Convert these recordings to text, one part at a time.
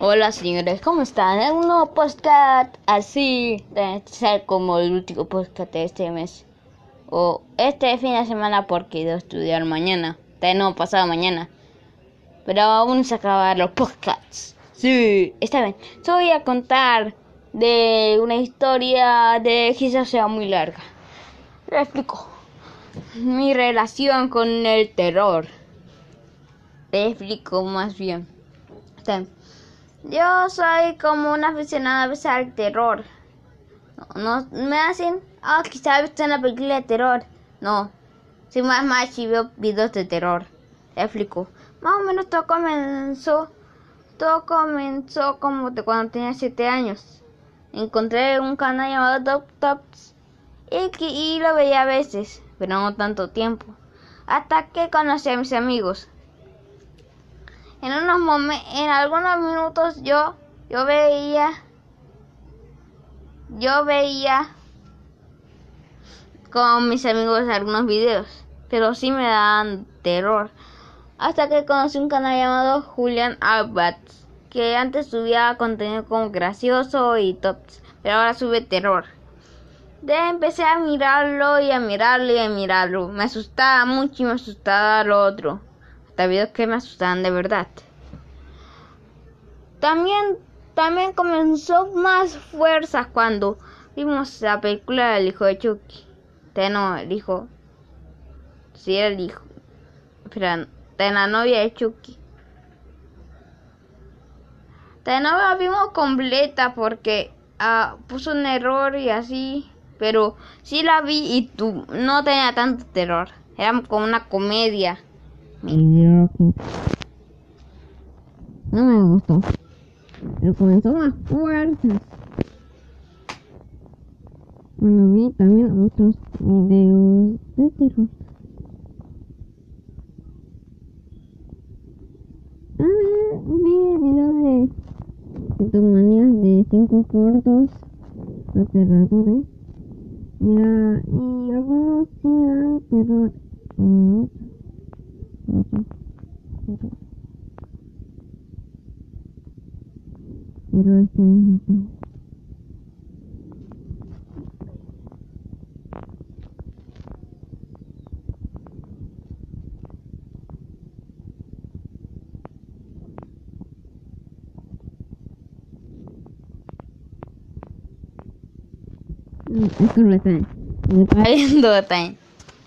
Hola señores, ¿cómo están? En un nuevo podcast así de ser como el último podcast de este mes. O este fin de semana porque debo estudiar mañana. No, pasado mañana. Pero aún se acaban los podcasts. Sí, está bien. Yo voy a contar de una historia de quizás sea muy larga. Le explico. Mi relación con el terror. Le explico más bien. Está bien. Yo soy como una aficionada a al terror. No, me hacen, ah, oh, quizás visto una película de terror. No, soy más más y veo videos de terror. Te explico. Más o menos todo comenzó, todo comenzó como de cuando tenía 7 años. Encontré un canal llamado Top Tops y, y lo veía a veces, pero no tanto tiempo. Hasta que conocí a mis amigos en unos momentos, en algunos minutos yo, yo veía, yo veía con mis amigos algunos videos, pero sí me daban terror. Hasta que conocí un canal llamado Julian Albats, que antes subía contenido como gracioso y tops, pero ahora sube terror. De empecé a mirarlo y a mirarlo y a mirarlo. Me asustaba mucho y me asustaba lo otro videos que me asustaban de verdad. También, también comenzó más fuerzas cuando vimos la película del hijo de Chucky. De no, el hijo. Si era el hijo. Espera, de la novia de Chucky. De no la vimos completa porque ah, puso un error y así. Pero sí la vi y tú no tenía tanto terror. Era como una comedia. No me gustó. Pero comenzó más fuerzas. Bueno, vi también otros videos de terror. A ver, vi videos de, de manías de cinco cortos aterradores. Mira, y algunos sí dan terror. Pero este mismo Es que lo está,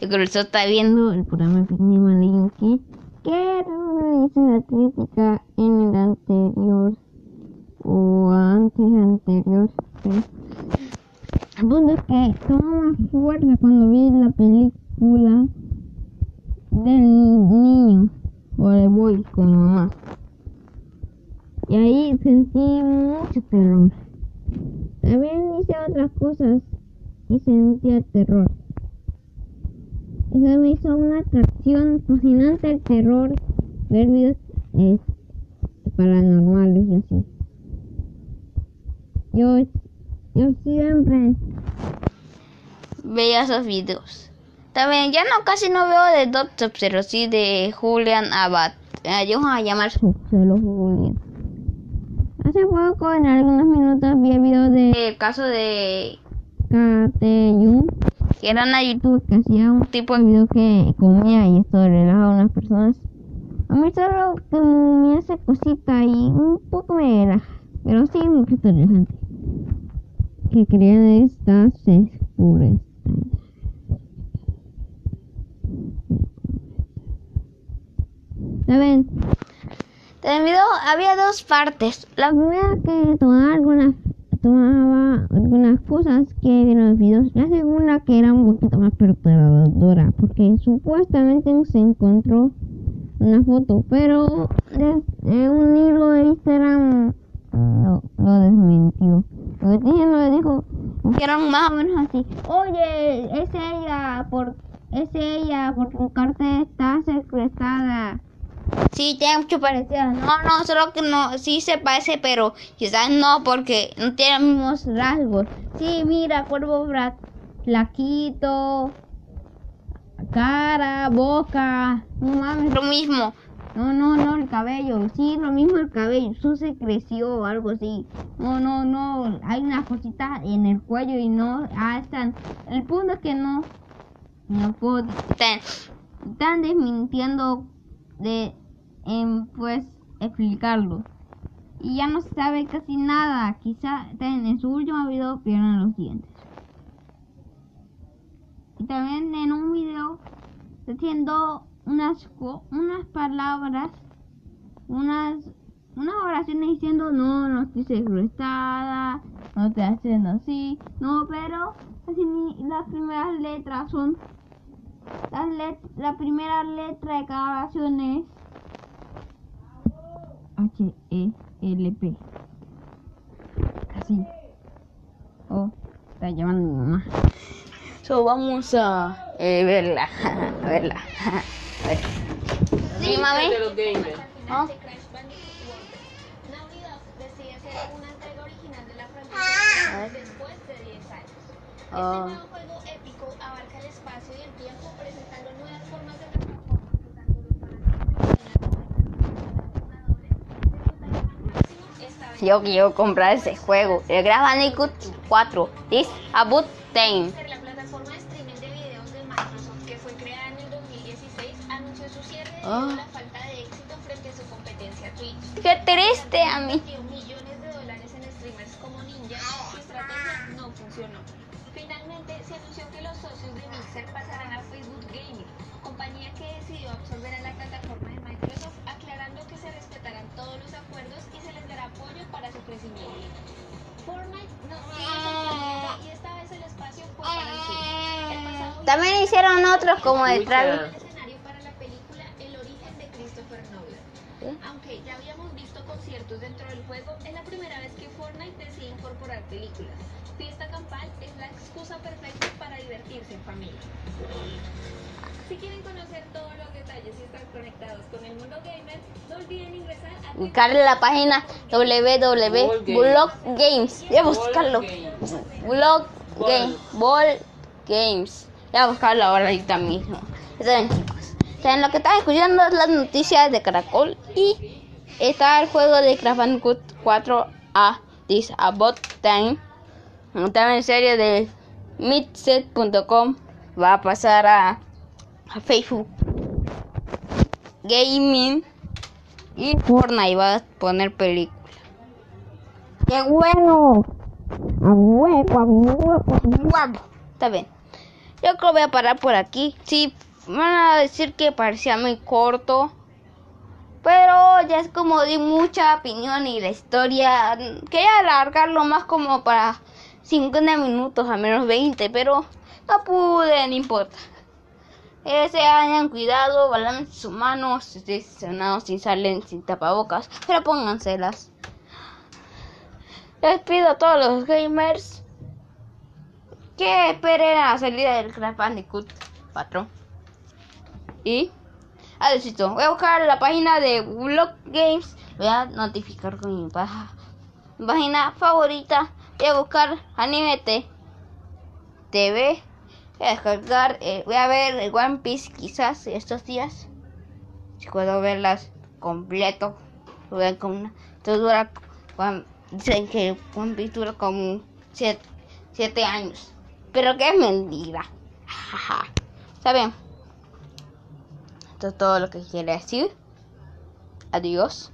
el corazón está viendo el programa Pinima que no hice la crítica en el anterior o antes anterior. El punto es que tomó más fuerza cuando vi la película del niño o de boy con mamá. Y ahí sentí mucho terror. También hice otras cosas y sentía terror. Me hizo una atracción fascinante el terror, ver videos eh, paranormales y así. Yo, yo siempre veía esos videos. También ya no casi no veo de Doctor, pero sí de Julian Abad. Ellos a llamar solo Julian. Hace poco, en algunos minutos, vi el video del caso de Kate que era una YouTube que hacía un tipo de video que comía y esto relajaba a unas personas. A mí solo que me cosita y un poco me relaja, pero sí mucho relajante. Que crean estas escuras. ¿Saben? En el video había dos partes. La primera que tomaba algunas tomaba algunas cosas que vieron los videos. La segunda que era un poquito más perturbadora porque supuestamente se encontró una foto, pero de, un hilo de Instagram lo, lo desmintió. Lo lo dijo que eran más o menos así. Oye, es ella por es ella porque tu carta está secretada. Sí, tiene mucho parecido. No, no, solo que no, sí se parece, pero quizás no, porque no tiene los mismos rasgos. Sí, mira, cuervo flaquito, cara, boca, no mames, lo mismo. No, no, no, el cabello. Sí, lo mismo el cabello. Eso se creció o algo así. No, no, no. Hay una cosita en el cuello y no. Ah, están. El punto es que no. No puedo. Están, están desmintiendo de. En, pues, explicarlo. Y ya no se sabe casi nada. Quizá en su último video pierdan los dientes. Y también en un video haciendo unas, unas palabras, unas, unas oraciones diciendo no, no estoy segrestada, no estoy haciendo así, no, pero así las primeras letras son, las let, la primera letra de cada oración es H, E, L, P. Así. Oh, está llamando mi mamá. So, vamos a eh, verla, a verla. A ver. Sí, mami. De los gamers. ¿Ah? Naughty Dog decide hacer una entrega original de la franquicia después de 10 años. Este nuevo juego épico abarca el espacio y el tiempo presentando nuevas formas de plataformas que tanto los fanáticos como los jugadores disfrutarán al máximo esta Yo quiero comprar ese juego. El Crash Bandicoot 4. This about time. Ser la plataforma de streaming de videos de Microsoft que fue creada en el 2016 anunció su cierre debido Ah. a falta de éxito frente a su competencia Twitch. Qué triste a mí. Invirtió millones de dólares en streamers como Ninja, su estrategia no funcionó. Finalmente se anunció que los socios de Mixer pasarán a Facebook Gaming, compañía que decidió absorber a la plataforma de Microsoft, aclarando que se respetarán todos los acuerdos y se les dará crecimiento. Fortnite no sigue sorprendiendo y esta vez el espacio fue para el cine. El pasado También hicieron otros como de Travis. el escenario para la película El origen de Christopher Nolan. ¿Eh? Aunque ya habíamos visto conciertos dentro del juego, es la primera vez que Fortnite decide incorporar películas. Fiesta campal es la excusa perfecta para divertirse en familia. Si quieren conocer todos los detalles y estar conectados con el mundo gamer, no olviden ingresar a Buscar la página www.bloggames. Voy a buscarlo. Blog Game. Ball Games. Voy a buscarlo ahorita mismo. Está bien, chicos. Saben, lo que están escuchando es las noticias de Caracol. Y está el juego de Crash Bandicoot 4A. This About Time. También en serie de Midset.com. Va a pasar a, a Facebook Gaming. Y Fortnite va a poner película. ¡Qué bueno! ¡A huevo, a huevo, a huevo! Está bien. Yo creo que voy a parar por aquí. Sí, van a decir que parecía muy corto. Pero ya es como di mucha opinión y la historia. Quería alargarlo más como para 50 minutos, a menos 20. Pero no pude, no importa. Eh, se hayan cuidado, balance sus manos, estés sonados sin salen sin tapabocas, pero pónganselas. Les pido a todos los gamers que esperen a la salida del Crash Bandicoot 4. Y adiósito. Voy a buscar la página de Blog Games. Voy a notificar con mi página favorita. Voy a buscar Anime T- TV. Voy a descargar. eh, voy a ver One Piece quizás estos días. Si puedo verlas completo. Vean con una. Esto dura. One- dicen que One Piece dura como 7 años. Pero que es mentira. Está bien. Esto es todo lo que quiere decir. Adiós.